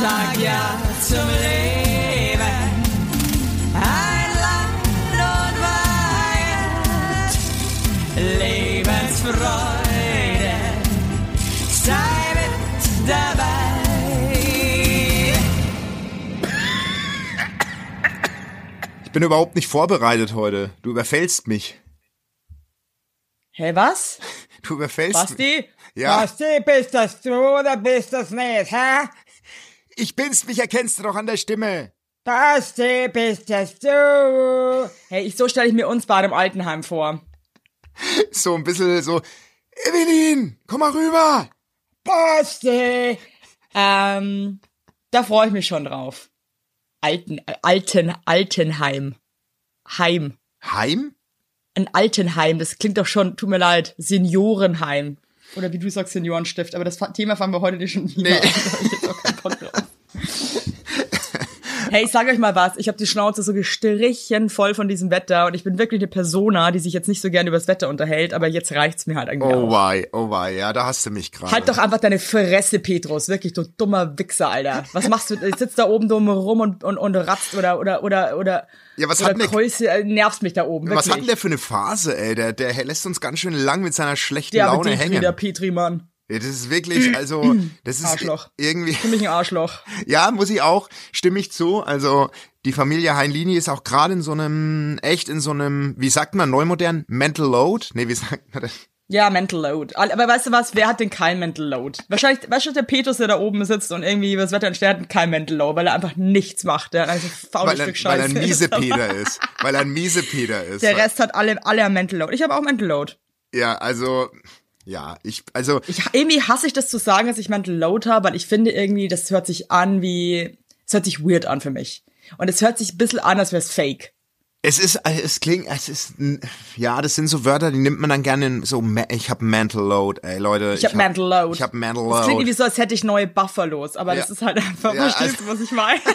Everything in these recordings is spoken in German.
sag ja zum Leben. Ein Land und Weihend, Lebensfreude, sei mit dabei. Ich bin überhaupt nicht vorbereitet heute. Du überfällst mich. Hey, was? Du überfällst mich. Basti? Ja. Basti, bist das du oder bist das nicht, hä? Ich bin's, mich erkennst du doch an der Stimme. Basti, bist das du? Hey, ich, so stelle ich mir uns beide im Altenheim vor. So ein bisschen so, Evelyn, komm mal rüber. Basti! Ähm, da freue ich mich schon drauf. Alten, Alten, Altenheim. Heim. Heim? Ein Altenheim, das klingt doch schon, tut mir leid, Seniorenheim. Oder wie du sagst, Seniorenstift. Aber das Thema fangen wir heute nicht schon wieder Nee. an. Hey, ich sag euch mal was. Ich habe die Schnauze so gestrichen voll von diesem Wetter und ich bin wirklich eine Persona, die sich jetzt nicht so gerne über das Wetter unterhält, aber jetzt reicht's mir halt eigentlich Oh wei, oh wei, ja, da hast du mich gerade. Halt doch einfach deine Fresse, Petrus. Wirklich, du dummer Wichser, Alter. Was machst du? Ich sitzt da oben dumm rum und, und, und ratzt oder, oder, oder, oder, Ja, was oder hat denn der- äh, nervst mich da oben. Was wirklich. hat denn der für eine Phase, ey? Der, der lässt uns ganz schön lang mit seiner schlechten der Laune bedient hängen. wieder, Petri, Mann. Ja, das ist wirklich, also, das ist Arschloch. irgendwie, Für mich ein Arschloch. ja, muss ich auch, stimme ich zu. Also, die Familie Heinlini ist auch gerade in so einem, echt in so einem, wie sagt man, neumodern, Mental Load? Nee, wie sagt man das? Ja, Mental Load. Aber weißt du was? Wer hat denn kein Mental Load? Wahrscheinlich, weißt du, der Petrus, der da oben sitzt und irgendwie das Wetter entsteht, hat kein Mental Load, weil er einfach nichts macht. Der hat einfach ein faules Weil er, Stück Scheiße. weil er ein ist. Miesepeter ist. Weil er ein Miesepeter ist. Der Rest hat alle, alle ein Mental Load. Ich habe auch Mental Load. Ja, also, ja, ich, also, Ich, irgendwie hasse ich das zu sagen, dass ich Mental Load habe, weil ich finde irgendwie, das hört sich an wie, es hört sich weird an für mich. Und es hört sich ein bisschen an, als wäre es fake. es ist, es klingt, es ist, ja, das sind so Wörter, die nimmt man dann gerne in so, ich hab Mental Load, ey, Leute. Ich habe Mental Load. Ich hab Mental Das klingt Load. irgendwie so, als hätte ich neue Buffalos, aber Ja. das ist halt einfach, Ja, verstehst also- was ich meine?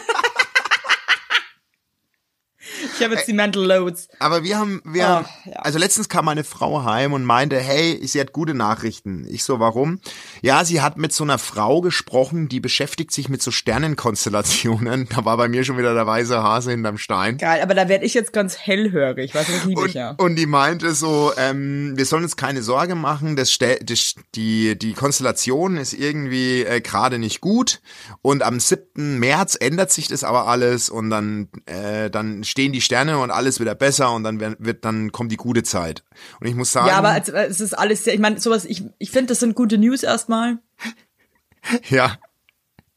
ich habe jetzt die Mental Loads. Aber wir haben, wir, haben, ja. also letztens kam meine Frau heim und meinte, hey, sie hat gute Nachrichten. Ich so, warum? Ja, sie hat mit so einer Frau gesprochen, die beschäftigt sich mit so Sternenkonstellationen. Da war bei mir schon wieder der weiße Hase hinterm Stein. Geil, aber da werde ich jetzt ganz hellhörig, du, das liebe Und, ich ja. und die meinte so, ähm, wir sollen uns keine Sorge machen, das, das die die Konstellation ist irgendwie äh, gerade nicht gut und am 7. März ändert sich das aber alles und dann äh, dann stehen die Sterne und alles wieder besser und dann wird, dann kommt die gute Zeit. Und ich muss sagen, Ja, aber es, es ist alles sehr, ich meine, sowas, ich, ich finde, das sind gute News erstmal. ja,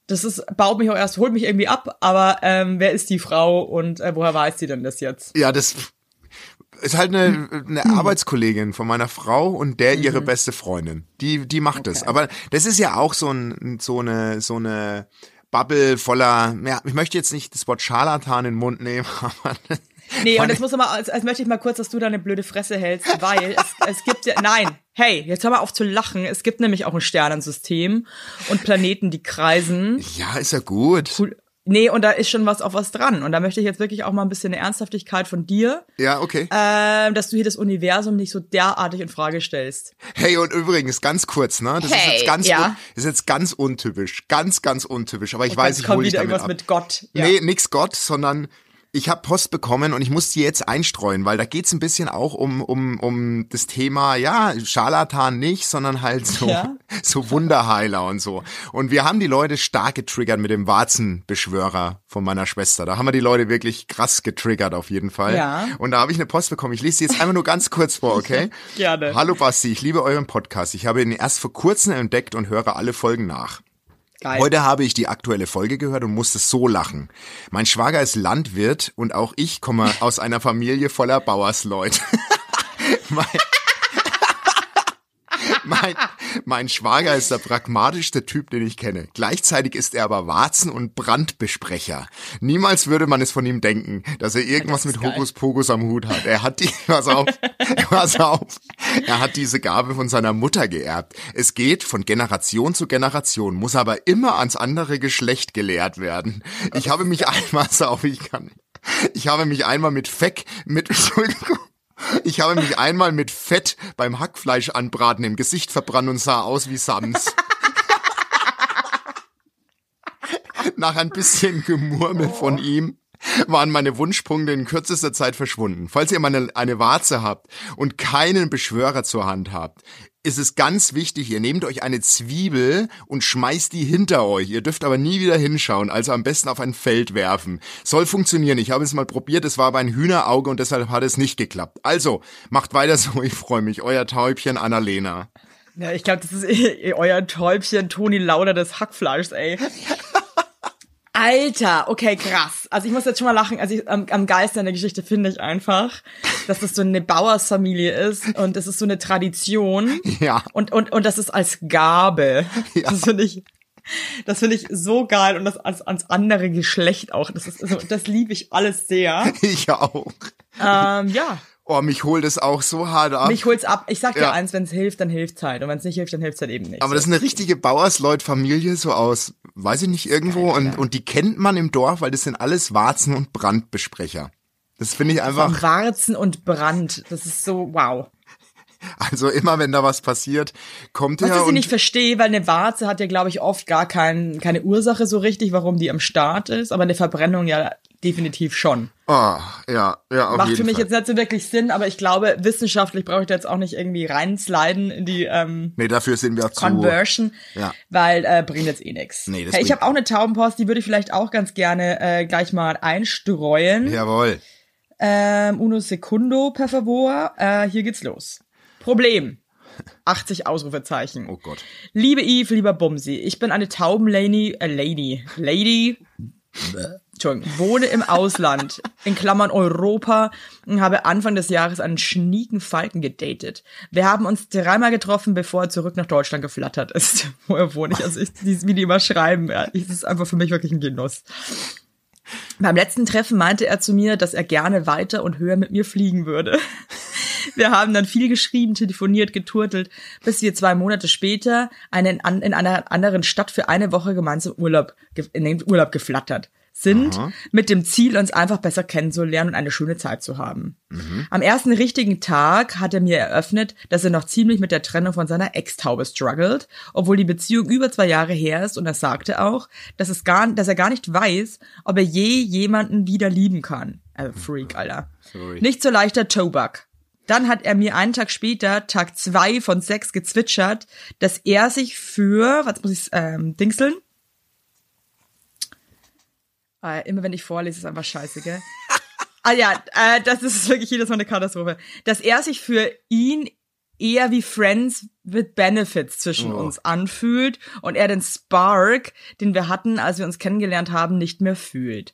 Das ist, baut mich auch erst, holt mich irgendwie ab, aber ähm, wer ist die Frau und äh, woher weiß sie denn das jetzt? ja, das ist halt eine, eine Arbeitskollegin von meiner Frau und der ihre Mhm. beste Freundin. Die, die macht das. Aber das ist ja auch so, ein, so eine, so eine Bubble voller, ja, ich möchte jetzt nicht das Wort Scharlatan in den Mund nehmen, aber Nee, und jetzt muss mal, als, als möchte ich mal kurz, dass du deine blöde Fresse hältst, weil es, es gibt ja, nein, hey, jetzt hör mal auf zu lachen. Es gibt nämlich auch ein Sternensystem und Planeten, die kreisen. ja, ist ja gut. Cool. Nee, und da ist schon was auf was dran. Und da möchte ich jetzt wirklich auch mal ein bisschen eine Ernsthaftigkeit von dir, Ja, okay. ähm, dass du hier das Universum nicht so derartig in Frage stellst. Hey, und übrigens, ganz kurz, ne? Das ist Hey, jetzt ganz, ja. ist jetzt ganz untypisch. Ganz, ganz untypisch. Aber ich weiß, Jetzt ich kommt hole dich wieder damit irgendwas ab. mit Gott. Ja. Nee, nix Gott, sondern ich habe Post bekommen und ich muss die jetzt einstreuen, weil da geht's ein bisschen auch um, um, um das Thema, ja, Scharlatan nicht, sondern halt so, Ja. so Wunderheiler und so. Und wir haben die Leute stark getriggert mit dem Warzenbeschwörer von meiner Schwester. Da haben wir die Leute wirklich krass getriggert auf jeden Fall. Ja. Und da habe ich eine Post bekommen. Ich lese sie jetzt einfach nur ganz kurz vor, okay? Gerne. Hallo Basti, ich liebe euren Podcast. Ich habe ihn erst vor kurzem entdeckt und höre alle Folgen nach. Geil. Heute habe ich die aktuelle Folge gehört und musste so lachen. Mein Schwager ist Landwirt und auch ich komme aus einer Familie voller Bauersleute. mein, mein Schwager ist der pragmatischste Typ, den ich kenne. Gleichzeitig ist er aber Warzen- und Brandbesprecher. Niemals würde man es von ihm denken, dass er irgendwas mit geil. Hokuspokus am Hut hat. Er hat die, pass auf, pass auf, er hat diese Gabe von seiner Mutter geerbt. Es geht von Generation zu Generation, muss aber immer ans andere Geschlecht gelehrt werden. Ich habe mich einmal, auf, ich kann, ich habe mich einmal mit Feck, mit, Entschuldigung, ich habe mich einmal mit Fett beim Hackfleisch anbraten im Gesicht verbrannt und sah aus wie Sams. Nach ein bisschen Gemurmel von ihm waren meine Wunschpunkte in kürzester Zeit verschwunden. Falls ihr mal eine, eine Warze habt und keinen Beschwörer zur Hand habt, ist es ganz wichtig, ihr nehmt euch eine Zwiebel und schmeißt die hinter euch. Ihr dürft aber nie wieder hinschauen, also am besten auf ein Feld werfen. Soll funktionieren. Ich habe es mal probiert, es war aber ein Hühnerauge und deshalb hat es nicht geklappt. Also, macht weiter so, ich freue mich. Euer Täubchen Annalena. Ja, ich glaube, das ist eh, euer Täubchen Toni Lauder des Hackfleischs, ey. Alter, okay, krass. Also ich muss jetzt schon mal lachen. Also ich, am, am geilsten an der Geschichte finde ich einfach, dass das so eine Bauersfamilie ist und es ist so eine Tradition. Ja. Und, und, und das ist als Gabe. Ja. Das finde ich, das finde ich so geil und das als, ans andere Geschlecht auch. Das ist, also, das liebe ich alles sehr. Ich auch. Ähm, ja. Oh, mich holt es auch so hart ab. Mich holt's ab. Ich sag dir Ja. eins, wenn es hilft, dann hilft's halt. Und wenn es nicht hilft, dann hilft's halt eben nicht. aber das ist eine richtige Bauersleut-Familie, so aus, weiß ich nicht, irgendwo. Und, und die kennt man im Dorf, weil das sind alles Warzen- und Brandbesprecher. Das finde ich Von einfach, Warzen und Brand. Das ist so, wow. also immer wenn da was passiert, kommt Was er ich und nicht verstehe, weil eine Warze hat ja, glaube ich, oft gar kein, keine Ursache so richtig, warum die am Start ist, aber eine Verbrennung ja definitiv schon. Oh, ja, ja, auf Macht jeden für mich Fall. jetzt nicht so wirklich Sinn, aber ich glaube, wissenschaftlich brauche ich da jetzt auch nicht irgendwie reinsliden in die ähm, Nee, dafür sind wir zu. Conversion, Ja. weil äh, bringt jetzt eh nix. Nee, das hey, ich habe auch eine Taubenpost, die würde ich vielleicht auch ganz gerne äh, gleich mal einstreuen. Jawohl. Ähm, uno secundo, per favor. Äh, hier geht's los. Problem. 80 Ausrufezeichen. Oh Gott. Liebe Eve, lieber Bumsi, ich bin eine Taubenlady, äh, Lady, Lady, Entschuldigung, wohne im Ausland, in Klammern Europa, und habe Anfang des Jahres einen schnieken Falken gedatet. Wir haben uns dreimal getroffen, bevor er zurück nach Deutschland geflattert ist. Woher wohne ich? Also ich, wie die immer schreiben, ja, das ist einfach für mich wirklich ein Genuss. Beim letzten Treffen meinte er zu mir, dass er gerne weiter und höher mit mir fliegen würde. Wir haben dann viel geschrieben, telefoniert, geturtelt, bis wir zwei Monate später einen, an, in einer anderen Stadt für eine Woche gemeinsam Urlaub, in den Urlaub geflattert sind, mit dem Ziel, uns einfach besser kennenzulernen und eine schöne Zeit zu haben. Am ersten richtigen Tag hat er mir eröffnet, dass er noch ziemlich mit der Trennung von seiner Ex-Taube struggelt, obwohl die Beziehung über zwei Jahre her ist und er sagte auch, dass, es gar, dass er gar nicht weiß, ob er je jemanden wieder lieben kann. Also Freak, Alter. Sorry. Nicht so leichter Tobak. Dann hat er mir einen Tag später, Tag zwei von sechs, gezwitschert, dass er sich für, was muss ich ähm, dingseln? Äh, immer wenn ich vorlese, ist einfach scheiße, gell? ah ja, äh, das ist wirklich jedes Mal eine Katastrophe. Dass er sich für ihn eher wie Friends with Benefits zwischen Oh. uns anfühlt und er den Spark, den wir hatten, als wir uns kennengelernt haben, nicht mehr fühlt.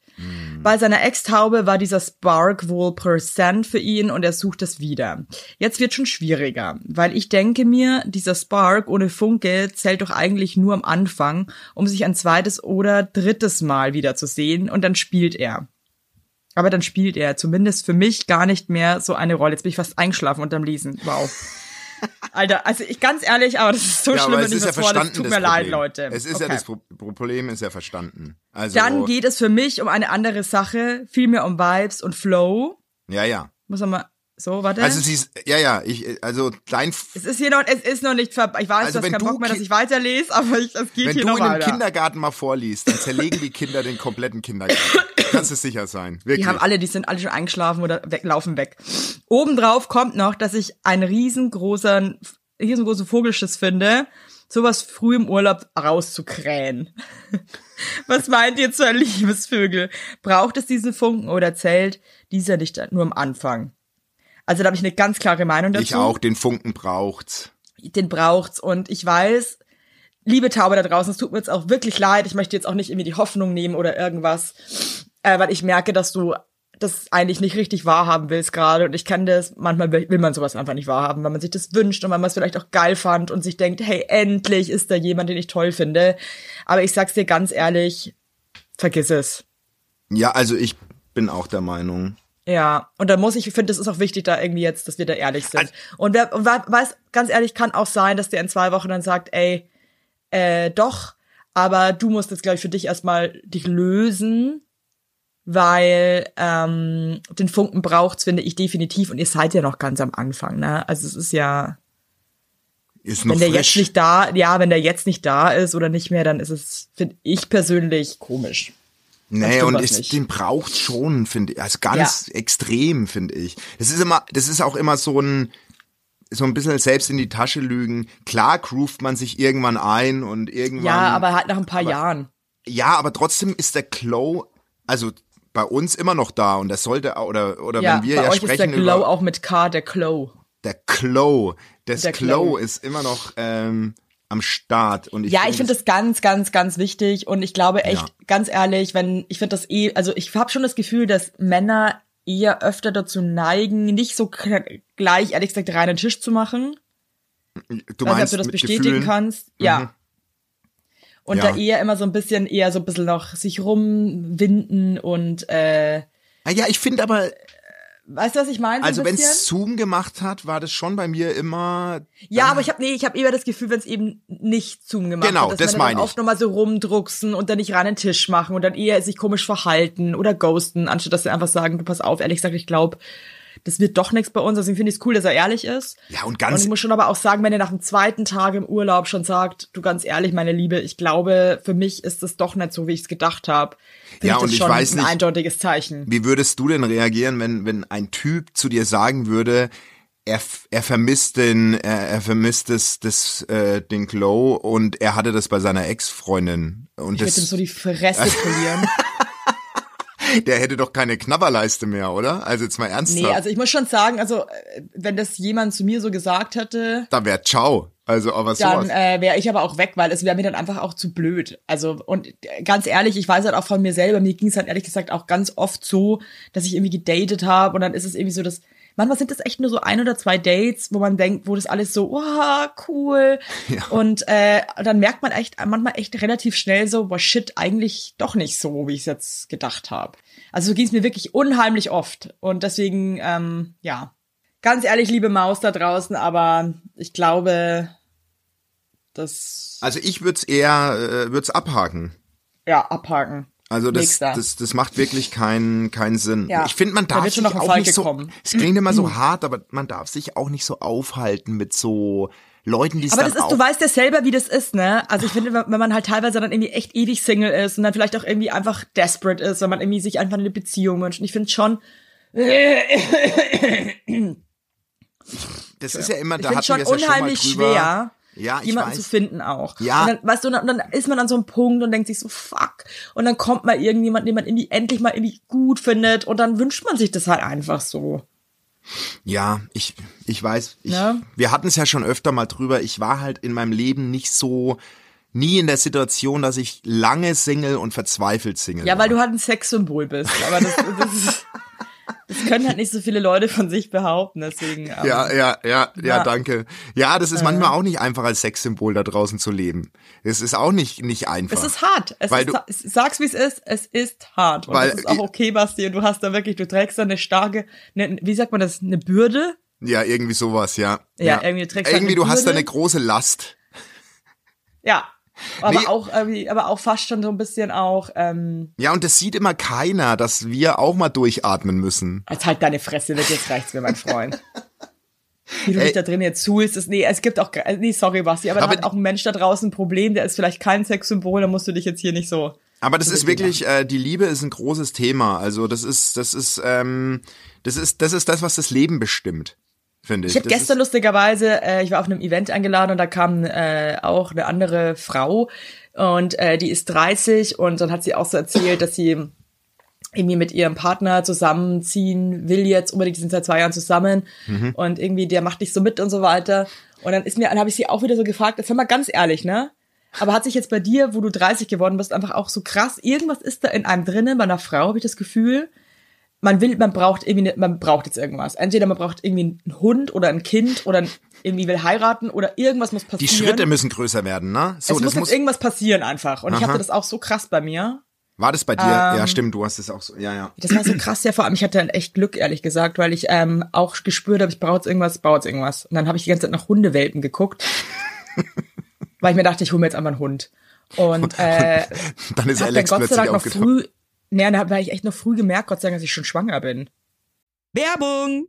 Bei seiner Ex-Taube war dieser Spark wohl Prozent für ihn und er sucht es wieder. Jetzt wird schon schwieriger, weil ich denke mir, dieser Spark ohne Funke zählt doch eigentlich nur am Anfang, um sich ein zweites oder drittes Mal wiederzusehen und dann spielt er. Aber dann spielt er zumindest für mich gar nicht mehr so eine Rolle. Jetzt bin ich fast eingeschlafen unterm Lesen. Wow. Alter, also ich ganz ehrlich, aber das ist so Ja, schlimm, wenn es ich ist ja vorlese. verstanden. Tut das mir leid. Leute. Es ist ja Okay. das Pro Problem, ist ja verstanden. Also, Dann geht es für mich um eine andere Sache, viel mehr um Vibes und Flow. ja, ja. Muss man mal so, warte. Also sie ist, ja, ja, ich, also dein, es ist hier noch, es ist noch nicht ver ich weiß, Also du wenn keinen du Bock mehr, dass ich weiterlese, aber ich, es geht wenn hier du noch in einem. Kindergarten mal vorliest, dann zerlegen die Kinder den kompletten Kindergarten. Kannst du sicher sein. Wirklich. Die haben alle, die sind alle schon eingeschlafen oder weg, laufen weg. Obendrauf kommt noch, dass ich einen riesengroßen, riesengroßen Vogelschiss finde, sowas früh im Urlaub rauszukrähen. Was meint ihr zu Liebesvögel? Braucht es diesen Funken oder zählt dieser nicht nur am Anfang? Also da habe ich eine ganz klare Meinung dazu. ich auch, den Funken braucht's. den braucht's und ich weiß, liebe Taube da draußen, es tut mir jetzt auch wirklich leid, ich möchte jetzt auch nicht irgendwie die Hoffnung nehmen oder irgendwas, äh, weil ich merke, dass du das eigentlich nicht richtig wahrhaben willst gerade und ich kenne das, manchmal will will man sowas einfach nicht wahrhaben, weil man sich das wünscht und weil man es vielleicht auch geil fand und sich denkt, hey, endlich ist da jemand, den ich toll finde, aber ich sag's dir ganz ehrlich, vergiss es. Ja, also ich bin auch der Meinung. Ja, und da muss ich, ich finde, es ist auch wichtig, da irgendwie jetzt, dass wir da ehrlich sind. Und wer und we- weiß, ganz ehrlich, kann auch sein, dass der in zwei Wochen dann sagt, ey, äh, doch, aber du musst jetzt, glaube ich, für dich erstmal dich lösen, weil ähm, den Funken braucht's, finde ich definitiv. Und ihr seid ja noch ganz am Anfang, ne? Also es ist ja, Ist noch Wenn der frisch. jetzt nicht da, ja, wenn der jetzt nicht da ist oder nicht mehr, dann ist es, finde ich persönlich, komisch. Nee, und nicht. den braucht schon, finde ich. Also ganz extrem, finde ich. Das ist immer, das ist auch immer so ein, so ein bisschen selbst in die Tasche lügen. Klar groovt man sich irgendwann ein und irgendwann. Ja, aber halt nach ein paar Jahren. Ja, aber trotzdem ist der Glow, also bei uns immer noch da und das sollte, oder, oder Ja, wenn wir bei ja euch ist der sprechen Glow über auch mit K, der Glow. der Glow. Das Der Glow Glow. ist immer noch ähm, am Start. Und ich Ja, ich finde das ganz, ganz, ganz wichtig und ich glaube echt, Ja. ganz ehrlich, wenn ich finde das eh, also ich habe schon das Gefühl, dass Männer eher öfter dazu neigen, nicht so gleich, ehrlich gesagt, reinen Tisch zu machen. du Weiß nicht, ob meinst du das bestätigen Gefühlen? Mhm. kannst. Ja. Und Ja. da eher immer so ein bisschen, eher so ein bisschen noch sich rumwinden und äh, Ah, ja, ich finde aber, weißt du, was ich meine? So ein also wenn es Zoom gemacht hat, war das schon bei mir immer Ja, aber ich habe nee, ich habe eher das Gefühl, wenn es eben nicht Zoom gemacht Genau, hat, dass das meine dann ich. oft nochmal so rumdrucksen und dann nicht rein den Tisch machen und dann eher sich komisch verhalten oder ghosten, anstatt dass sie einfach sagen, du pass auf, ehrlich gesagt, ich glaube, das wird doch nichts bei uns. Deswegen finde ich es cool, dass er ehrlich ist. Ja, und Und ganz ich muss schon aber auch sagen, wenn er nach dem zweiten Tag im Urlaub schon sagt, du ganz ehrlich, meine Liebe, ich glaube, für mich ist es doch nicht so, wie ich es gedacht habe. Ja, ich und das ich schon weiß ein nicht- eindeutiges Zeichen. Wie würdest du denn reagieren, wenn, wenn ein Typ zu dir sagen würde, er, er vermisst den, er, er vermisst das, das, äh, den Glow und er hatte das bei seiner Ex-Freundin und Ich würde ihm das, so die Fresse polieren. der hätte doch keine Knabberleiste mehr, oder? Also jetzt mal ernsthaft. Nee, also ich muss schon sagen, also äh, wenn das jemand zu mir so gesagt hätte, da wär ciao. Also, aber dann sowas. äh, wäre ich aber auch weg, weil es wäre mir dann einfach auch zu blöd. Also und äh, ganz ehrlich, ich weiß halt auch von mir selber, mir ging es halt ehrlich gesagt auch ganz oft so, dass ich irgendwie gedatet habe und dann ist es irgendwie so, dass manchmal sind das echt nur so ein oder zwei Dates, wo man denkt, wo das alles so, wow, cool. Und äh, dann merkt man echt manchmal echt relativ schnell so, boah, shit, eigentlich doch nicht so, wie ich es jetzt gedacht habe. Also so ging es mir wirklich unheimlich oft. Und deswegen, ähm, ja, ganz ehrlich, liebe Maus da draußen, aber ich glaube, das Also ich würde es eher, äh, würde es abhaken. ja abhaken. Also das, Nächster. das, das macht wirklich keinen keinen Sinn. Ja. Ich finde, man Da darf sich auch Falke nicht so. kommen. Es klingt immer so hart, aber man darf sich auch nicht so aufhalten mit so Leuten, die es Aber das ist, auch. du weißt ja selber, wie das ist, ne? Also ich finde, wenn man halt teilweise dann irgendwie echt ewig Single ist und dann vielleicht auch irgendwie einfach desperate ist, wenn man irgendwie sich einfach eine Beziehung wünscht. Und ich finde schon, das ist ja immer, da hatten schon wir es ja schon mal unheimlich drüber. schwer, Ja, ich jemanden weiß. zu finden auch. Ja. Und dann, weißt du, und dann, und dann ist man an so einem Punkt und denkt sich so, fuck. Und dann kommt mal irgendjemand, den man irgendwie endlich mal irgendwie gut findet und dann wünscht man sich das halt einfach so. Ja, ich, ich weiß, ich, Ja. wir hatten es ja schon öfter mal drüber. Ich war halt in meinem Leben nicht so, nie in der Situation, dass ich lange Single und verzweifelt Single Ja, war. weil du halt ein Sexsymbol bist. Aber das, das, ist, das können halt nicht so viele Leute von sich behaupten. Deswegen. ähm, Ja, ja, ja, ja, Ja. danke. Ja, das ist manchmal auch nicht einfach als Sexsymbol da draußen zu leben. Es ist auch nicht, nicht einfach. Es ist hart. Es Weil ist, du- sag's wie es ist. Es ist hart. Und Weil- das ist auch okay, Basti. Und du hast da wirklich, du trägst da eine starke, eine, wie sagt man das, eine Bürde? Ja, irgendwie sowas, ja. Ja, irgendwie trägst du Irgendwie, du hast da Bürde. eine große Last. Ja. Aber Nee. auch irgendwie, aber auch fast schon so ein bisschen auch, ähm, Ja, und das sieht immer keiner, dass wir auch mal durchatmen müssen. jetzt halt deine Fresse, wird jetzt reicht's mir, mein Freund. Wie du Ey. dich da drin jetzt zuhältst, ist, nee, es gibt auch, nee, sorry, Basti, aber, Aber da hat auch ein Mensch da draußen ein Problem, der ist vielleicht kein Sexsymbol, da musst du dich jetzt hier nicht so. Aber das ist wirklich, äh, die Liebe ist ein großes Thema. Also das ist, das ist, ähm, das ist, das ist das, was das Leben bestimmt, finde ich. Ich habe gestern lustigerweise, äh, ich war auf einem Event eingeladen und da kam äh, auch eine andere Frau und äh, die ist 30 und dann hat sie auch so erzählt, dass sie irgendwie mit ihrem Partner zusammenziehen will jetzt unbedingt, die sind seit zwei Jahren zusammen Mhm. und irgendwie der macht nicht so mit und so weiter. Und dann ist mir, dann habe ich sie auch wieder so gefragt, jetzt hör mal ganz ehrlich, ne? Aber hat sich jetzt bei dir, wo du 30 geworden bist, einfach auch so krass, irgendwas ist da in einem drinnen, bei einer Frau, habe ich das Gefühl, man will, man braucht irgendwie, ne, man braucht jetzt irgendwas. Entweder man braucht irgendwie einen Hund oder ein Kind oder irgendwie will heiraten oder irgendwas muss die passieren. Schritte müssen größer werden, ne? So, es muss jetzt muss, irgendwas passieren einfach. Und ich Aha. hatte das auch so krass bei mir. war das bei dir? Ähm, ja, stimmt, du hast es auch so, ja, ja. Das war so krass, ja, vor allem, ich hatte dann echt Glück, ehrlich gesagt, weil ich ähm, auch gespürt habe, ich brauche jetzt irgendwas, brauche jetzt irgendwas. Und dann habe ich die ganze Zeit nach Hundewelpen geguckt, weil ich mir dachte, ich hole mir jetzt einfach einen Hund. Und äh, Dann ist hab dann Alex Gott sei Dank noch früh, naja, da habe ich echt noch früh gemerkt, Gott sei Dank, dass ich schon schwanger bin. Werbung!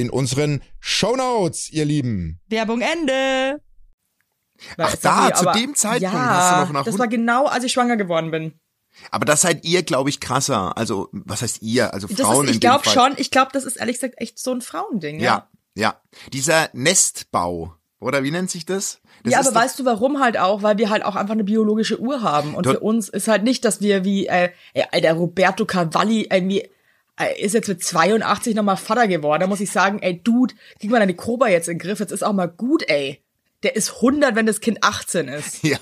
in unseren Shownotes, ihr Lieben. Werbung Ende. Ach, da, zu dem Zeitpunkt ja, hast du noch nach Das war genau, als ich schwanger geworden bin. Aber das seid ihr, glaube ich, krasser. Also, was heißt ihr? Also Das Frauen ist, ich glaube schon, ich glaube, das ist ehrlich gesagt echt so ein Frauending. Ja, ja. Dieser Nestbau, oder wie nennt sich das? das ja, aber weißt du warum halt auch? Weil wir halt auch einfach eine biologische Uhr haben. Und Dort- für uns ist halt nicht, dass wir wie, äh, ey, Alter, Roberto Cavalli irgendwie äh, ist jetzt mit 82 nochmal Vater geworden. Da muss ich sagen, ey, Dude, krieg mal deine Koba jetzt in den Griff. Jetzt ist auch mal gut, ey. Der ist 100, wenn das Kind 18 ist. Ja,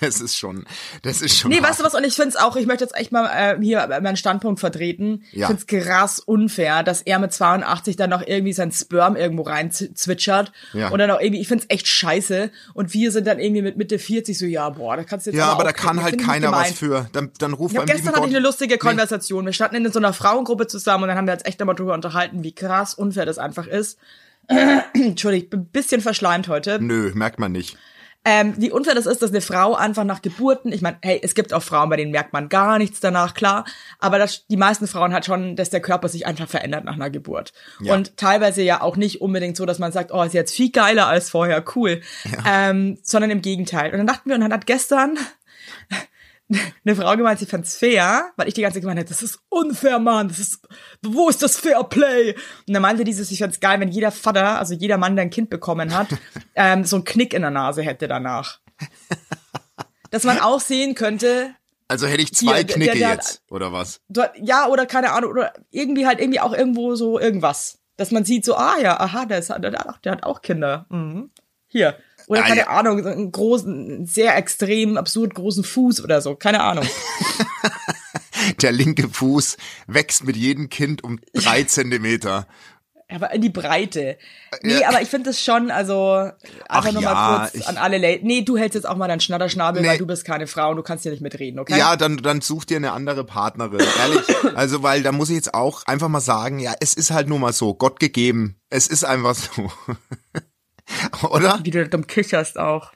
das ist schon, das ist schon. Nee, hart. weißt du was? Und ich find's auch, ich möchte jetzt echt mal äh, hier meinen Standpunkt vertreten. Ja. Ich find's krass unfair, dass er mit 82 dann noch irgendwie sein Sperm irgendwo rein zwitschert. Ja. Und dann auch irgendwie, ich find's echt scheiße. Und wir sind dann irgendwie mit Mitte 40 so, ja, boah, da kannst du jetzt Ja, aber da kann kriegen. halt keiner was für. Dann, dann ruf Ich hab beim lieben gestern hatte ich eine lustige Konversation. Wir standen in so einer Frauengruppe zusammen und dann haben wir uns echt nochmal drüber unterhalten, wie krass unfair das einfach ist. Entschuldigung, ich bin ein bisschen verschleimt heute. Nö, merkt man nicht. Ähm, wie unfair das ist, dass eine Frau einfach nach Geburten, ich meine, hey, es gibt auch Frauen, bei denen merkt man gar nichts danach, klar, aber das, die meisten Frauen hat schon, dass der Körper sich einfach verändert nach einer Geburt. Ja. Und teilweise ja auch nicht unbedingt so, dass man sagt, oh, ist jetzt viel geiler als vorher, cool, ähm, sondern im Gegenteil. Und dann dachten wir, und dann hat gestern eine Frau gemeint, sie fand's fair, weil ich die ganze Zeit gemeint habe, das ist unfair, Mann, das ist, wo ist das Fair Play? Und dann meinte dieses, ich fand's geil, wenn jeder Vater, also jeder Mann, der ein Kind bekommen hat, ähm, so einen Knick in der Nase hätte danach. Dass man auch sehen könnte, Also hätte ich zwei Hier, der- Knicke der- der- jetzt, oder was? ja, oder keine Ahnung, oder irgendwie halt irgendwie auch irgendwo so irgendwas. Dass man sieht so, ah ja, aha, der, ist, der, der, hat auch- der hat auch Kinder. Mhm. Hier. Oder Ah, keine ja. Ahnung, so einen großen, sehr extrem, absurd großen Fuß oder so. Keine Ahnung. Der linke Fuß wächst mit jedem Kind um drei Zentimeter. Aber in die Breite. Nee, Ja. aber ich finde das schon, also einfach Ach nur ja, mal kurz an alle Late. Nee, du hältst jetzt auch mal deinen Schnatterschnabel, Nee. weil du bist keine Frau und du kannst hier nicht mitreden, okay? Ja, dann, dann such dir eine andere Partnerin, ehrlich. Also, weil da muss ich jetzt auch einfach mal sagen, ja, es ist halt nur mal so, Gott gegeben. Es ist einfach so. Oder? Wie du dumm kicherst auch.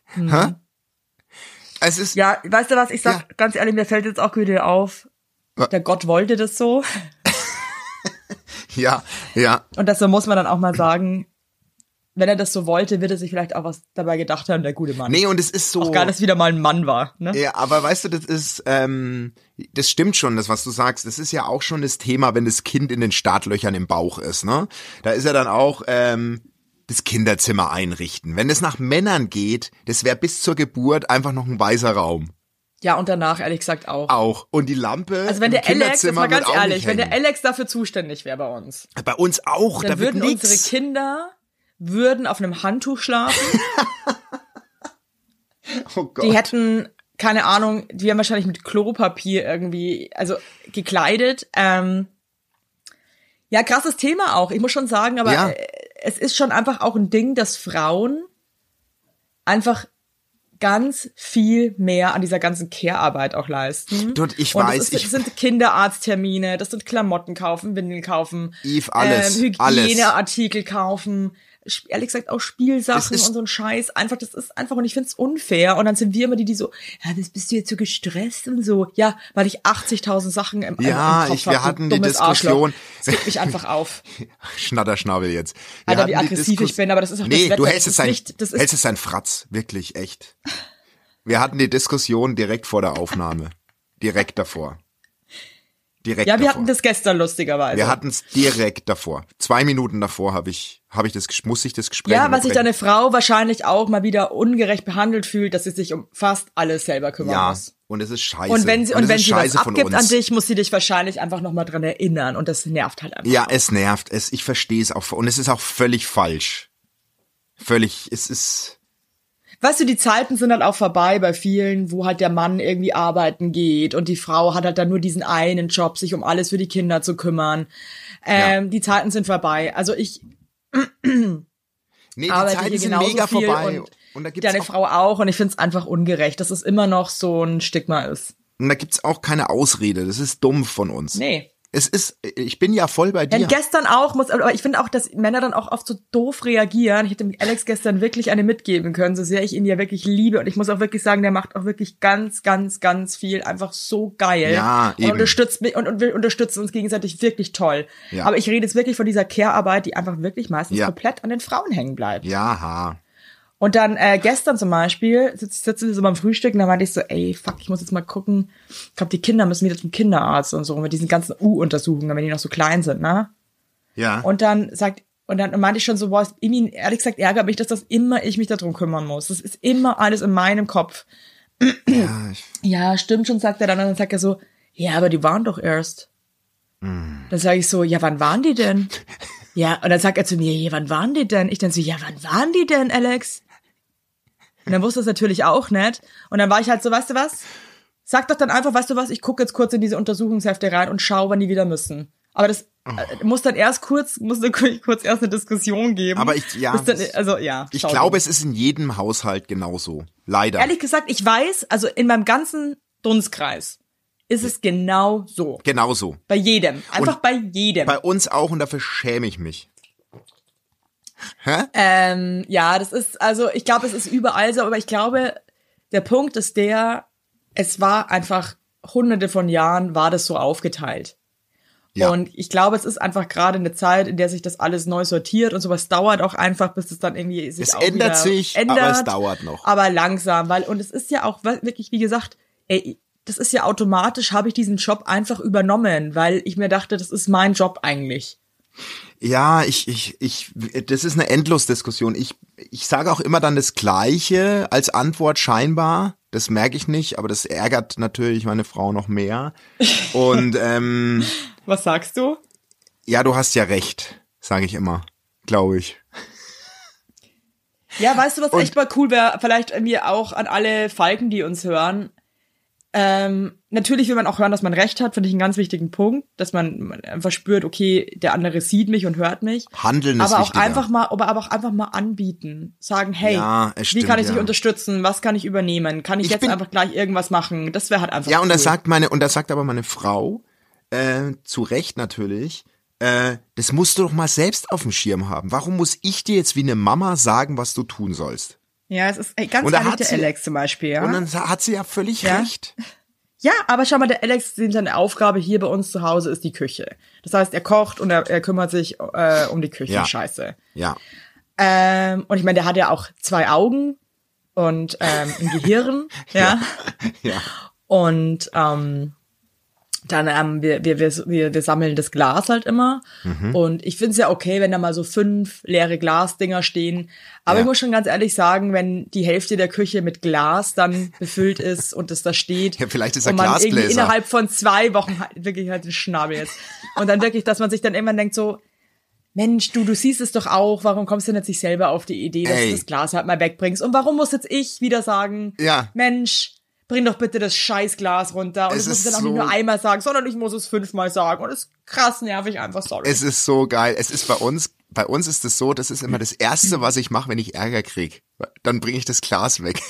Es ist, Ja, weißt du was, ich sag Ja. ganz ehrlich, mir fällt jetzt auch wieder auf, der Gott wollte das so. ja, ja. Und deshalb muss man dann auch mal sagen, wenn er das so wollte, wird er sich vielleicht auch was dabei gedacht haben, der gute Mann. Nee, und es ist so. auch geil, dass wieder mal ein Mann war. Ne? Ja, aber weißt du, das ist, ähm, das stimmt schon, das, was du sagst. Das ist ja auch schon das Thema, wenn das Kind in den Startlöchern im Bauch ist, ne? Da ist ja dann auch, ähm, das Kinderzimmer einrichten. Wenn es nach Männern geht, das wäre bis zur Geburt einfach noch ein weißer Raum. Ja, und danach ehrlich gesagt auch. Auch. Und die Lampe Also wenn der Alex, jetzt mal ganz ehrlich, wenn der. Alex dafür zuständig wäre bei uns, Bei uns auch, dann da würden unsere nichts. Kinder würden auf einem Handtuch schlafen. Oh Gott. Die hätten, keine Ahnung, die wären wahrscheinlich mit Klopapier irgendwie, also gekleidet. Ähm, ja, krasses Thema auch. Ich muss schon sagen, aber Ja. äh, es ist schon einfach auch ein Ding, dass Frauen einfach ganz viel mehr an dieser ganzen Care-Arbeit auch leisten. Du, ich Und weiß, das, ist, ich- das sind Kinderarzttermine, das sind Klamotten kaufen, Windeln kaufen, Yves, alles, ähm, alles. Hygieneartikel kaufen, sp- ehrlich gesagt auch Spielsachen Es und so ein Scheiß. Einfach, das ist einfach, und ich find's unfair. Und dann sind wir immer die, die so, ja, das bist du jetzt so gestresst und so. Ja, weil ich 80.000 Sachen im, Ja, im Kopf ich- wir hab, hatten die Diskussion. Das regt mich einfach auf. Schnatterschnabel jetzt. Wir Alter, wie aggressiv ich bin, aber das ist auch das Nee, Wetter, du das hältst es sein, nicht- das ist- hältst es sein Fratz. Wirklich, echt. Wir hatten die Diskussion direkt vor der Aufnahme. Direkt davor. Direkt Ja, wir davor. hatten das gestern lustigerweise. Wir hatten es direkt davor. Zwei Minuten davor habe ich, habe ich das, muss ich das Gespräch ja, was sich deine Frau wahrscheinlich auch mal wieder ungerecht behandelt fühlt, dass sie sich um fast alles selber kümmern Ja, muss. und es ist scheiße. Und wenn sie, und es wenn sie was abgibt an dich, muss sie dich wahrscheinlich einfach nochmal dran erinnern. Und das nervt halt einfach. Ja, es nervt. Es, ich verstehe es auch. Und es ist auch völlig falsch. Völlig, es ist, Weißt du, die Zeiten sind halt auch vorbei bei vielen, wo halt der Mann irgendwie arbeiten geht und die Frau hat halt dann nur diesen einen Job, sich um alles für die Kinder zu kümmern. Ähm, Die Zeiten sind vorbei. Also ich nee, die arbeite Zeiten hier sind genauso mega viel vorbei. und, Und, da gibt's deine auch, Frau auch und ich find's einfach ungerecht, dass es immer noch so ein Stigma ist. und da gibt's auch keine Ausrede. Das ist dumm von uns. Nee. Es ist, ich bin ja voll bei Ja, dir. und gestern auch, muss, aber ich finde auch, dass Männer dann auch oft so doof reagieren. Ich hätte Alex gestern wirklich eine mitgeben können, so sehr ich ihn ja wirklich liebe. Und ich muss auch wirklich sagen, der macht auch wirklich ganz, ganz, ganz viel einfach so geil. Ja, Und eben. unterstützt mich und, und wir unterstützen uns gegenseitig wirklich toll. Ja. Aber ich rede jetzt wirklich von dieser Care-Arbeit, die einfach wirklich meistens Ja. komplett an den Frauen hängen bleibt. ja, ha. Und dann äh, gestern zum Beispiel sitz- sitzen wir so beim Frühstück und da meinte ich so, ey, fuck, ich muss jetzt mal gucken. Ich glaube, die Kinder müssen wieder zum Kinderarzt und so mit diesen ganzen U-Untersuchungen, wenn die noch so klein sind, ne? Ja. Und dann sagt, und dann meinte ich schon so, boah, irgendwie, ehrlich gesagt, ärgert mich, dass das immer ich mich darum kümmern muss. Das ist immer alles in meinem Kopf. ja, ich, Ja, stimmt schon, sagt er dann. Und dann sagt er so, ja, aber die waren doch erst. Dann sage ich so, ja, wann waren die denn? ja, und dann sagt er zu mir, ja, wann waren die denn? Ich dann so, ja, wann waren die denn, Alex? Und dann wusste es natürlich auch nicht. Und dann war ich halt so, weißt du was? Sag doch dann einfach, weißt du was, ich gucke jetzt kurz in diese Untersuchungshefte rein und schau, wann die wieder müssen. Aber das äh, muss dann erst kurz, muss dann kurz erst eine Diskussion geben. Aber ich- ja, dann, also, ja. ich glaube, dann. es ist in jedem Haushalt genauso. Leider. Ehrlich gesagt, ich weiß, also in meinem ganzen Dunstkreis ist es genau so. Genauso. Bei jedem. Einfach Und bei jedem. Bei uns auch und dafür schäme ich mich. Ähm, ja, das ist, also ich glaube, es ist überall so, aber ich glaube, der Punkt ist der, es war einfach hunderte von Jahren war das so aufgeteilt. Ja. Und ich glaube, es ist einfach gerade eine Zeit, in der sich das alles neu sortiert und sowas dauert auch einfach, bis es dann irgendwie sich Es ändert sich, ändert, aber es dauert noch. Aber langsam, weil und es ist ja auch wirklich, wie gesagt, ey, das ist ja automatisch, habe ich diesen Job einfach übernommen, weil ich mir dachte, das ist mein Job eigentlich. Ja, ich, ich, ich, das ist eine Endlosdiskussion. Ich, ich sage auch immer dann das Gleiche als Antwort scheinbar. Das merke ich nicht, aber das ärgert natürlich meine Frau noch mehr. Und ähm, Was sagst du? ja, du hast ja recht, sage ich immer, glaube ich. Ja, weißt du, was echt mal cool wäre? Vielleicht irgendwie auch an alle Falken, die uns hören. Ähm, natürlich will man auch hören, dass man recht hat, finde ich einen ganz wichtigen Punkt, dass man, einfach spürt, okay, der andere sieht mich und hört mich. Handeln ist aber auch wichtiger. einfach mal, aber, aber auch einfach mal anbieten. Sagen, hey, Ja, wie stimmt, kann ich dich ja. unterstützen? Was kann ich übernehmen? Kann ich, Ich jetzt einfach gleich irgendwas machen? Das wäre halt einfach Ja, und cool. das sagt meine, und das sagt aber meine Frau, äh, zu Recht natürlich, äh, das musst du doch mal selbst auf dem Schirm haben. Warum muss ich dir jetzt wie eine Mama sagen, was du tun sollst? Ja, es ist ey, ganz ehrlich der sie- Alex zum Beispiel, ja. Und dann hat sie ja völlig Ja. recht. Ja, aber schau mal, der Alex, seine Aufgabe hier bei uns zu Hause ist die Küche. Das heißt, er kocht und er, er kümmert sich äh, um die Küche. Ja. Scheiße. Ja. Ähm, und ich meine, der hat ja auch zwei Augen und ähm, ein Gehirn, ja. Ja. Und ähm, dann ähm, wir, wir, wir, wir, sammeln das Glas halt immer. Mhm. Und ich finde es ja okay, wenn da mal so fünf leere Glasdinger stehen. Aber Ja. ich muss schon ganz ehrlich sagen, wenn die Hälfte der Küche mit Glas dann befüllt ist und es da steht. Ja, vielleicht ist er Glasbläser. innerhalb von zwei Wochen halt, wirklich halt den Schnabel jetzt. Und dann wirklich, dass man sich dann irgendwann denkt so, Mensch, du, du siehst es doch auch, warum kommst du nicht sich selber auf die Idee, dass Ey. du das Glas halt mal wegbringst? Und warum muss jetzt ich wieder sagen, Ja. Mensch, bring doch bitte das scheiß Glas runter. Und Es das muss ich ist dann auch nicht so- nur einmal sagen, sondern ich muss es fünfmal sagen. Und das ist krass nervig einfach, sorry. Es ist so geil. Es ist bei uns, bei uns ist es so, das ist immer das Erste, was ich mache, wenn ich Ärger krieg. Dann bringe ich das Glas weg.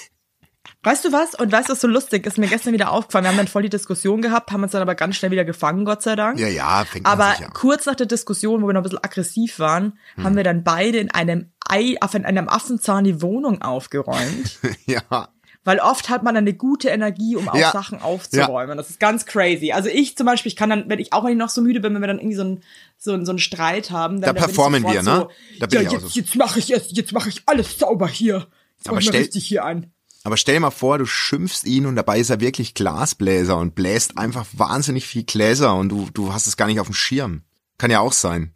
weißt du was? Und weißt du, was so lustig ist? Mir gestern wieder aufgefallen. Wir haben dann voll die Diskussion gehabt, haben uns dann aber ganz schnell wieder gefangen, Gott sei Dank. Ja, ja, fängt Aber sich ja. kurz nach der Diskussion, wo wir noch ein bisschen aggressiv waren, Hm. haben wir dann beide in einem Ei, auf einem Affenzahn die Wohnung aufgeräumt. ja. Weil oft hat man eine gute Energie, um auch Ja. Sachen aufzuräumen. Das ist ganz crazy. Also ich zum Beispiel, ich kann dann, wenn ich auch wenn ich noch so müde bin, wenn wir dann irgendwie so einen so einen, so einen Streit haben, dann, Da dann performen wir, ne? So, ja, jetzt, so. jetzt mache ich es, jetzt mache ich alles sauber hier. Jetzt Aber stell- richtig hier an. Aber stell dir mal vor, du schimpfst ihn und dabei ist er wirklich Glasbläser und bläst einfach wahnsinnig viel Gläser und du, du hast es gar nicht auf dem Schirm. Kann ja auch sein.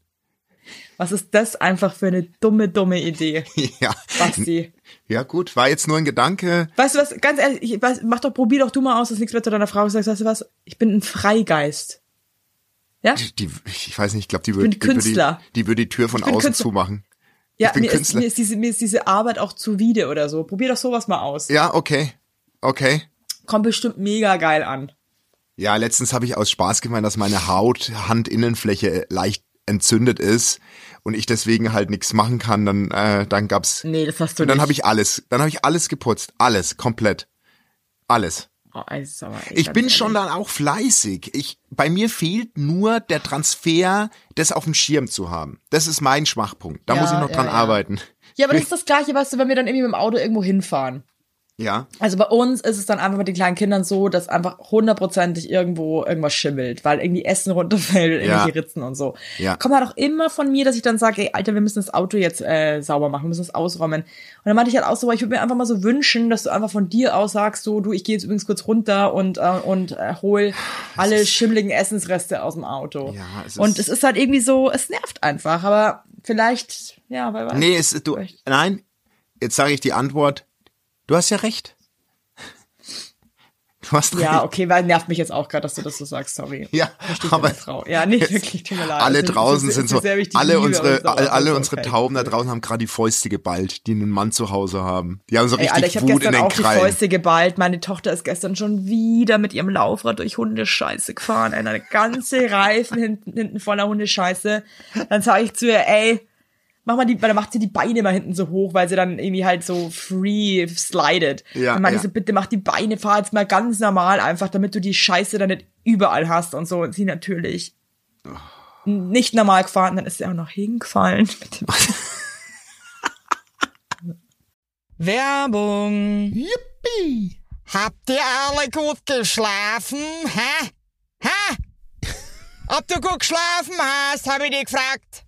Was ist das einfach für eine dumme, dumme Idee, ja. Basti? Ja, gut, war jetzt nur ein Gedanke. Weißt du was, ganz ehrlich, ich, weiß, mach doch, probier doch du mal aus, dass nichts mehr zu deiner Frau sagst, weißt du was? Ich bin ein Freigeist. Ja? Die, ich weiß nicht, ich glaube, die, würde die, würde die, Künstler. die würde die Tür von außen Künstler. zumachen. Ja, bin mir ist, Künstler. mir, ist diese, mir ist diese Arbeit auch zuwider oder so. Probier doch sowas mal aus. Ja, okay. Okay. Kommt bestimmt mega geil an. Ja, letztens habe ich aus Spaß gemeint, dass meine Haut, Handinnenfläche leicht entzündet ist und ich deswegen halt nichts machen kann. Dann, äh, dann gab's. Nee, das hast du und dann habe ich alles. Dann habe ich alles geputzt. Alles, komplett. Alles. Oh, es ist aber echt Ich bin ehrlich. schon dann auch fleißig. Ich, bei mir fehlt nur der Transfer, das auf dem Schirm zu haben. Das ist mein Schwachpunkt. Da Ja, muss ich noch ja, dran ja. arbeiten. Ja, aber das ist das Gleiche, weißt du, wenn wir dann irgendwie mit dem Auto irgendwo hinfahren. Ja. Also bei uns ist es dann einfach mit den kleinen Kindern so, dass einfach hundertprozentig irgendwo irgendwas schimmelt, weil irgendwie Essen runterfällt, Ja. irgendwelche Ritzen und so. Ja. Kommt halt auch immer von mir, dass ich dann sage, ey, Alter, wir müssen das Auto jetzt äh, sauber machen, wir müssen es ausräumen. Und dann meinte ich halt auch so, ich würde mir einfach mal so wünschen, dass du einfach von dir aus sagst, so, du, ich gehe jetzt übrigens kurz runter und, äh, und äh, hol alle schimmeligen Essensreste aus dem Auto. Ja, es ist- und es ist halt irgendwie so, es nervt einfach, aber vielleicht, ja, weiß. Nee, es, du, Vielleicht. nein. Jetzt sage ich die Antwort. Du hast ja recht. Du hast recht. Ja, okay, weil nervt mich jetzt auch gerade, dass du das so sagst, sorry. Ja, aber Frau. Ja, nicht wirklich, tut mir leid. alle draußen sind so, alle unsere, alle, alle aber unsere okay. Tauben da draußen haben gerade die Fäuste geballt, die einen Mann zu Hause haben. Die haben so Ey, richtig Alter, ich habe Wut in gestern den auch die Krallen. Fäuste geballt. Meine Tochter ist gestern schon wieder mit ihrem Laufrad durch Hundescheiße gefahren. Ey, Eine ganze Reifen hinten, hinten voller Hundescheiße. Dann sage ich zu ihr, ey, mach mal die, weil dann macht sie die Beine mal hinten so hoch, weil sie dann irgendwie halt so free slidet. Ja, dann meinte ja. ich so, bitte mach die Beine, fahr jetzt mal ganz normal einfach, damit du die Scheiße dann nicht überall hast und so. Und sie natürlich nicht normal gefahren, dann ist sie auch noch hingefallen. Mit dem Werbung. Yippie! Habt ihr alle gut geschlafen? Hä? Hä? Ob du gut geschlafen hast, habe ich dich gefragt.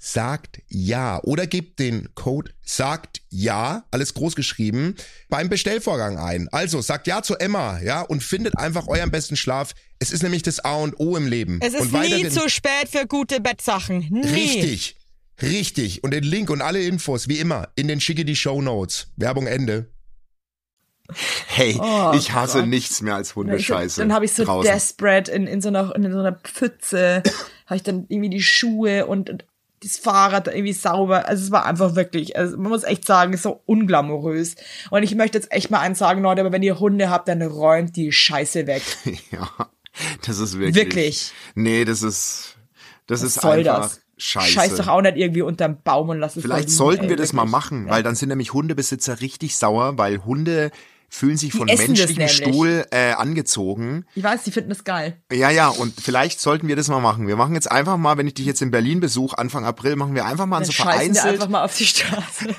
sagt ja oder gebt den Code sagt ja, alles groß geschrieben, beim Bestellvorgang ein. Also sagt ja zu Emma, ja, und findet einfach euren besten Schlaf. Es ist nämlich das A und O im Leben. Es ist und nie zu spät für gute Bettsachen. Nie. Richtig. Richtig. Und den Link und alle Infos, wie immer, in den schicke die Show Notes. Werbung Ende. Hey, Oh ich hasse Gott. nichts mehr als Hundescheiße. dann habe ich so draußen. desperate in, in, so einer, in so einer Pfütze, habe ich dann irgendwie die Schuhe und, und das Fahrrad irgendwie sauber. Also es war einfach wirklich, also man muss echt sagen, ist so unglamourös. Und ich möchte jetzt echt mal eins sagen, Leute, aber wenn ihr Hunde habt, dann räumt die Scheiße weg. Ja, das ist wirklich. Wirklich. Nee, das ist, das ist soll einfach das? scheiße. Scheiß doch auch nicht irgendwie unterm Baum und lass es Vielleicht sollten wir das mal machen, weil dann sind nämlich Hundebesitzer richtig sauer, weil Hunde fühlen sich von essen das menschlichem. Stuhl äh, angezogen. Ich weiß, die finden das geil. Ja, ja, und vielleicht sollten wir das mal machen. Wir machen jetzt einfach mal, wenn ich dich jetzt in Berlin besuche, Anfang April, machen wir einfach mal Dann so scheißen wir vereinzelt einfach mal auf die Straße.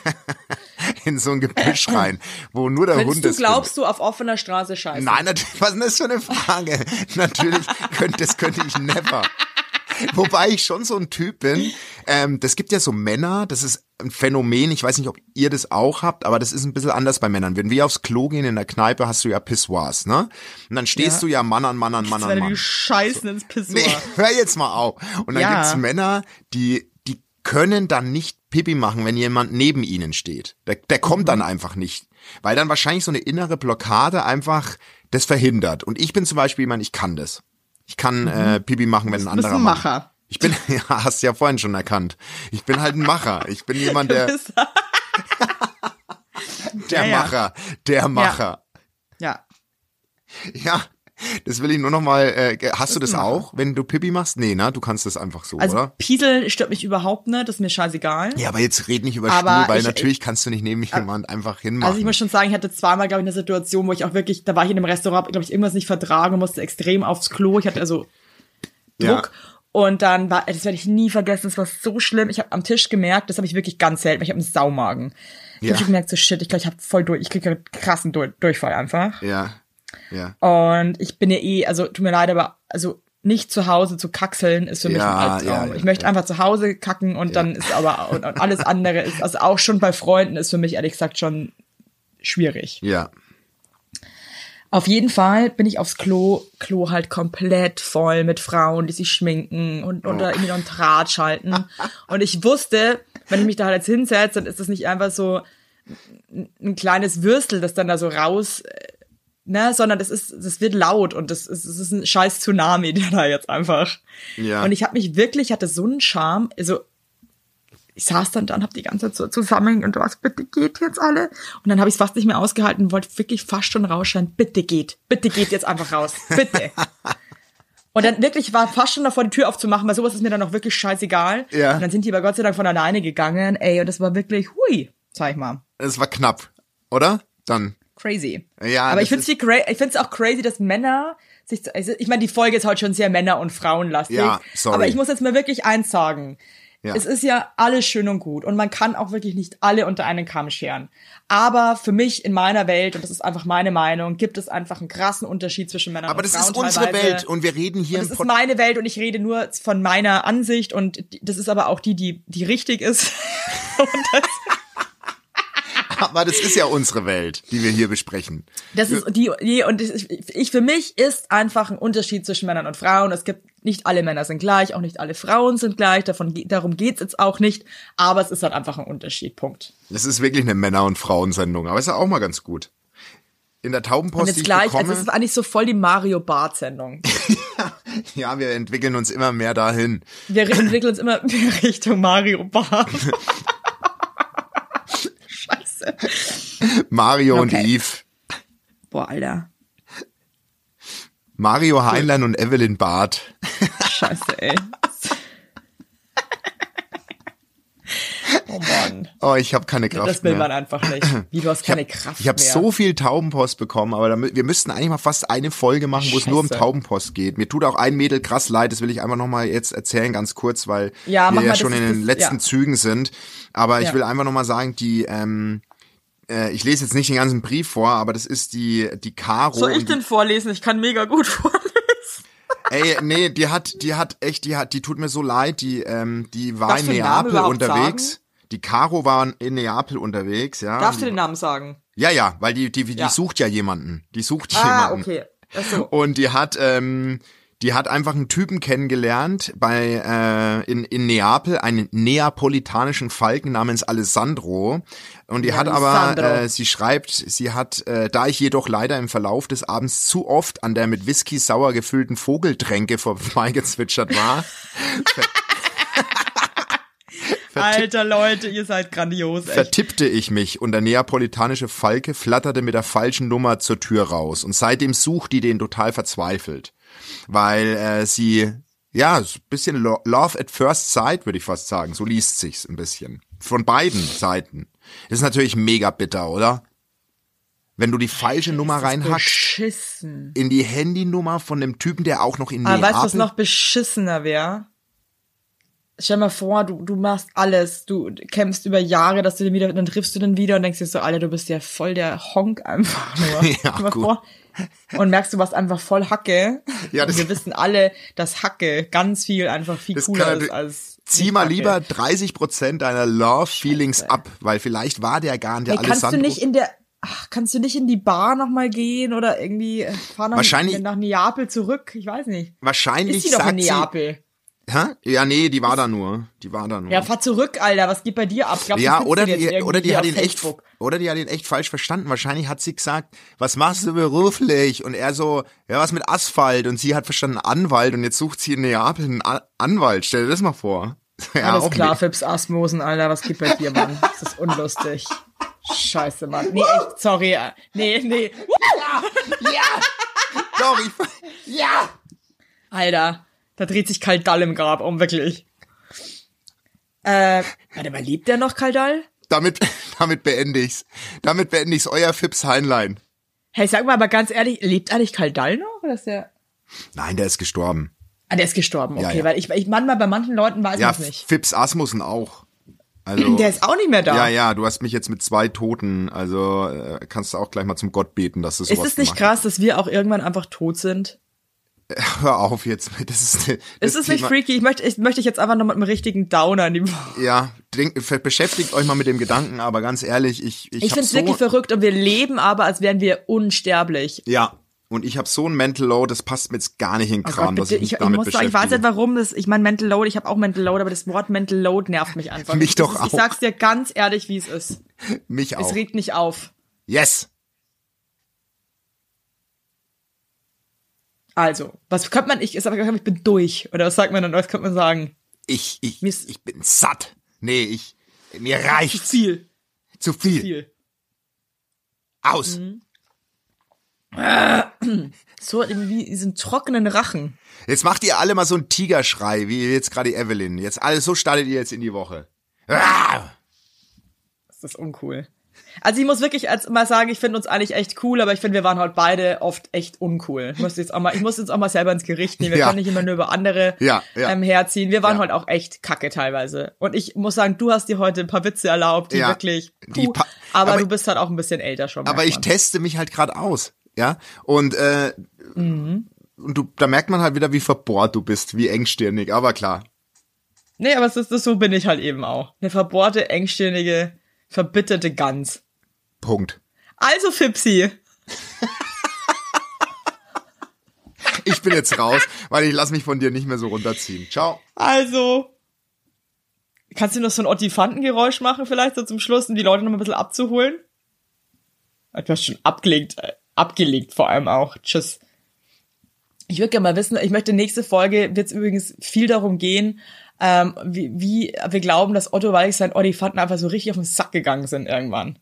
in so ein Gebüsch rein, wo nur der Hund Könntest du, ist. glaubst du, auf offener Straße scheißen? Nein, natürlich, was ist das für eine Frage? natürlich könnte, das könnte ich never. Wobei ich schon so ein Typ bin, ähm, das gibt ja so Männer, das ist ein Phänomen, ich weiß nicht, ob ihr das auch habt, aber das ist ein bisschen anders bei Männern. Wenn wir aufs Klo gehen in der Kneipe, hast du ja Pissoirs, ne? Und dann stehst Ja. du ja Mann an Mann an Mann an Mann. die scheißen ins Pissoir. Nee, hör jetzt mal auf. Und dann Ja. gibt's Männer, die, die können dann nicht Pipi machen, wenn jemand neben ihnen steht. Der, der kommt Mhm. dann einfach nicht. Weil dann wahrscheinlich so eine innere Blockade einfach das verhindert. Und ich bin zum Beispiel jemand, ich kann das. Ich kann äh, Pipi machen, wenn ein Mhm. bist anderer ein Macher. Ich bin, ja, hast ja vorhin schon erkannt. Ich bin halt ein Macher. Ich bin jemand, der, der Ja, ja. Macher, der Macher. Ja. Ja. Das will ich nur noch mal. Äh, hast du das auch, wenn du Pipi machst? Nee, ne? Du kannst das einfach so, Also oder? Piesel stört mich überhaupt nicht, das ist mir scheißegal. Ja, aber jetzt red nicht über Aber Stuhl, weil ich- natürlich kannst du nicht neben jemand einfach hinmachen. Also ich muss schon sagen, ich hatte zweimal, glaube ich, eine Situation, wo ich auch wirklich, da war ich in einem Restaurant, glaube ich, irgendwas nicht vertragen und musste extrem aufs Klo. Ich hatte also Druck. Und dann war, das werde ich nie vergessen, es war so schlimm. Ich habe am Tisch gemerkt, das habe ich wirklich ganz selten, ich habe einen Saumagen. Ich Ja. habe gemerkt, so shit, ich glaube, ich habe voll durch, ich kriege einen krassen Dur Durchfall einfach. ja, ja. Und ich bin ja eh, also tut mir leid, aber also nicht zu Hause zu kackseln ist für mich Ja, ein Albtraum. ja, ja, ich möchte einfach zu Hause kacken und dann ist aber und, und alles andere ist, also auch schon bei Freunden ist für mich ehrlich gesagt schon schwierig. Ja. Auf jeden Fall bin ich aufs Klo, Klo halt komplett voll mit Frauen, die sich schminken und, und da irgendwie noch einen Draht schalten. Und ich wusste, wenn ich mich da halt jetzt hinsetze, dann ist das nicht einfach so ein, ein kleines Würstel, das dann da so raus, äh, ne, sondern das ist, das wird laut und das ist, das ist ein scheiß Tsunami, der da jetzt einfach. Ja. Und ich habe mich wirklich, hatte so einen Charme, also ich saß dann da und hab die ganze Zeit so zusammen und was, bitte geht jetzt alle. Und dann habe ich es fast nicht mehr ausgehalten und wollte wirklich fast schon rausschreien, bitte geht, bitte geht jetzt einfach raus, bitte. Und dann wirklich war fast schon davor, die Tür aufzumachen, weil sowas ist mir dann auch wirklich scheißegal. Ja. Und dann sind die aber Gott sei Dank von alleine gegangen, ey, und das war wirklich, hui, sag ich mal. Es war knapp, oder? Dann. Crazy. Ja, aber ich finde es auch crazy, dass Männer sich, also ich meine, die Folge ist heute schon sehr Männer- und Frauenlastig. Ja, sorry. Aber ich muss jetzt mal wirklich eins sagen. Ja. Es ist ja alles schön und gut und man kann auch wirklich nicht alle unter einen Kamm scheren. Aber für mich in meiner Welt, und das ist einfach meine Meinung, gibt es einfach einen krassen Unterschied zwischen Männern Aber und das Frauen ist unsere teilweise. Welt und wir reden hier Und im das ist meine Welt und ich rede nur von meiner Ansicht und das ist aber auch die, die, die richtig ist. und das, Aber das ist ja unsere Welt, die wir hier besprechen. Das ist die, die und ist, ich für mich ist einfach ein Unterschied zwischen Männern und Frauen. Es gibt nicht alle Männer sind gleich, auch nicht alle Frauen sind gleich. Davon darum geht's jetzt auch nicht. Aber es ist halt einfach ein Unterschied. Punkt. Das ist wirklich eine Männer- und Frauensendung, aber ist ja auch mal ganz gut. In der Und Taubenpost, die jetzt ich gleich, bekomme, also es ist eigentlich so voll die Mario Bart Sendung. ja, wir entwickeln uns immer mehr dahin. Wir entwickeln uns immer mehr Richtung Mario Bart. Scheiße. Mario und Okay. Eve. Boah, Alter. Mario Heinlein und Evelyn Barth. Scheiße, ey. Oh Mann. Oh, ich habe keine Kraft Das will mehr. man einfach nicht. Wie, du hast keine ich hab, Kraft Ich habe so viel Taubenpost bekommen, aber damit, wir müssten eigentlich mal fast eine Folge machen, wo es nur um Scheiße. Taubenpost geht. Mir tut auch ein Mädel krass leid, das will ich einfach nochmal jetzt erzählen, ganz kurz, weil Ja, wir ja schon in den letzten ja. Zügen sind. Aber ich Ja. will einfach nochmal sagen, die, ähm, äh, ich lese jetzt nicht den ganzen Brief vor, aber das ist die, die Caro. Soll ich den vorlesen? Ich kann mega gut vorlesen. Ey, nee, die hat, die hat echt, die hat, die tut mir so leid, die, ähm, die war Darfst in Neapel unterwegs. sagen? Die Caro war in Neapel unterwegs, ja. Darfst du den Namen sagen? Ja, ja, weil die, die, die Ja. sucht ja jemanden. Die sucht Ah, jemanden. okay. Ach so. Und die hat, ähm, die hat einfach einen Typen kennengelernt bei äh, in, in Neapel, einen neapolitanischen Falken namens Alessandro. Und die hat aber, äh, sie schreibt, sie hat, äh, da ich jedoch leider im Verlauf des Abends zu oft an der mit Whisky sauer gefüllten Vogeltränke vorbeigezwitschert war, Alter Leute, ihr seid grandios, echt. vertippte ich mich und der neapolitanische Falke flatterte mit der falschen Nummer zur Tür raus. Und seitdem sucht die den total verzweifelt. Weil äh, sie, ja, ein bisschen Lo Love at First Sight, würde ich fast sagen. So liest sich's ein bisschen. Von beiden Seiten. Das ist natürlich mega bitter, oder? Wenn du die falsche Nummer reinhackst, Beschissen. in die Handynummer von dem Typen, der auch noch in Aber weißt du, was Neapel... noch beschissener wäre? Stell dir mal vor, du, du machst alles, du kämpfst über Jahre, dass du den wieder, dann triffst du den wieder und denkst dir so, Alter, du bist ja voll der Honk einfach nur. Ja, Stell dir mal gut. vor. Und merkst, du warst einfach voll Hacke. Ja, das- und wir wissen alle, dass Hacke ganz viel einfach viel cooler ist als. Zieh mal Hacke. lieber 30 Prozent deiner Love-Feelings ab, weil vielleicht war der gar nicht der Hey, kannst du Alessandro. nicht in der, ach, kannst du nicht in die Bar nochmal gehen oder irgendwie äh, fahr nach, Wahrscheinlich- nach Neapel zurück? Ich weiß nicht. Wahrscheinlich Ist die doch in sagt sie... Hä? Ja, nee, die war da nur. Die war da nur. Ja, fahr zurück, Alter. Was geht bei dir ab? Glaub, Ja, oder die, oder die hat ihn echt, oder die hat ihn echt falsch verstanden. Wahrscheinlich hat sie gesagt, was machst du beruflich? Und er so, ja, was mit Asphalt? Und sie hat verstanden Anwalt und jetzt sucht sie in Neapel einen A Anwalt. Stell dir das mal vor. Ja, Alles klar, nicht. Fips Asmosen, Alter. Was geht bei dir, Mann? Das ist unlustig. Scheiße, Mann. Nee, echt, sorry. Nee, nee. Doch, ich, ja! Alter, da dreht sich Kaldall im Grab um, wirklich. Äh, warte mal, lebt der noch, Kaldall? Damit, damit beende ich's. Damit beende ich's. Euer Fips Heinlein. Hey, sag mal aber ganz ehrlich, lebt eigentlich Kaldall noch? Oder ist der... Nein, der ist gestorben. Ah, der ist gestorben, okay. Ja, ja. Weil ich, ich manchmal bei manchen Leuten weiß Ja, es nicht. Fips Asmussen auch. Also, Der ist auch nicht mehr da. ja, ja, du hast mich jetzt mit zwei Toten, also äh, kannst du auch gleich mal zum Gott beten, dass du ist es nicht krass, dass wir auch irgendwann einfach tot sind? Hör auf jetzt, das ist Ist das es nicht Thema- freaky? Ich möchte, ich möchte ich jetzt einfach noch mit einem richtigen Downer die Ja, denk, beschäftigt euch mal mit dem Gedanken, aber ganz ehrlich, ich ich, Ich finde es so wirklich verrückt und wir leben aber, als wären wir unsterblich. ja und ich habe so ein Mental Load, das passt mir jetzt gar nicht in den Oh Kram, Gott, dass ich mich ich, ich damit muss sagen, ich weiß beschäftige. nicht warum das, ich meine Mental Load, ich habe auch Mental Load, aber das Wort Mental Load nervt mich einfach. Mich Das doch ist, Ich auch. sag's dir ganz ehrlich, wie es ist. mich auch. Es regt mich auf. Yes. Also, was könnte man, ich, ich, sag, ich bin durch. Oder was sagt man dann, was könnte man sagen? Ich ich ist- ich bin satt. Nee, ich mir Zu reicht viel. zu viel. Viel. Aus. Mhm. So wie diesen trockenen Rachen. Jetzt macht ihr alle mal so einen Tigerschrei, wie jetzt gerade Evelyn. Jetzt alles so startet ihr jetzt in die Woche. Ah! Das ist uncool. Also ich muss wirklich als mal sagen, ich finde uns eigentlich echt cool, aber ich finde, wir waren halt beide oft echt uncool. Ich muss jetzt auch mal, ich muss jetzt auch mal selber ins Gericht nehmen. Wir Ja. können nicht immer nur über andere Ja, ja. Ähm, herziehen. Wir waren halt auch echt kacke teilweise. Und ich muss sagen, du hast dir heute ein paar Witze erlaubt, die wirklich. die puh, pa- aber, aber- du bist halt auch ein bisschen älter schon. Aber ich man. teste mich halt gerade aus, ja. Und äh, und du, da merkt man halt wieder, wie verbohrt du bist, wie engstirnig. Aber klar, Nee, aber es ist, das, so bin ich halt eben auch. Eine verbohrte, engstirnige, verbitterte Gans. Punkt. Also, Fipsi. Ich bin jetzt raus, weil ich lass mich von dir nicht mehr so runterziehen. Ciao. Also. Kannst du noch so ein Ottifantengeräusch machen, vielleicht so zum Schluss, um die Leute noch ein bisschen abzuholen? Du hast schon abgelegt, äh, abgelegt vor allem auch. Tschüss. Ich würde gerne mal wissen, ich möchte nächste Folge, wird es übrigens viel darum gehen, ähm, wie, wie wir glauben, dass Otto Wallig sein Ottifanten einfach so richtig auf den Sack gegangen sind irgendwann.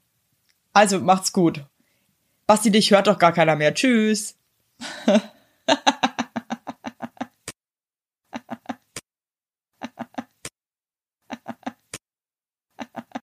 Also, macht's gut. Basti, dich hört doch gar keiner mehr. Tschüss.